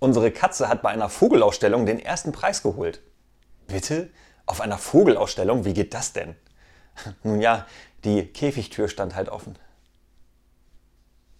Unsere Katze hat bei einer Vogelausstellung den ersten Preis geholt. Bitte? Auf einer Vogelausstellung? Wie geht das denn? Nun ja, die Käfigtür stand halt offen.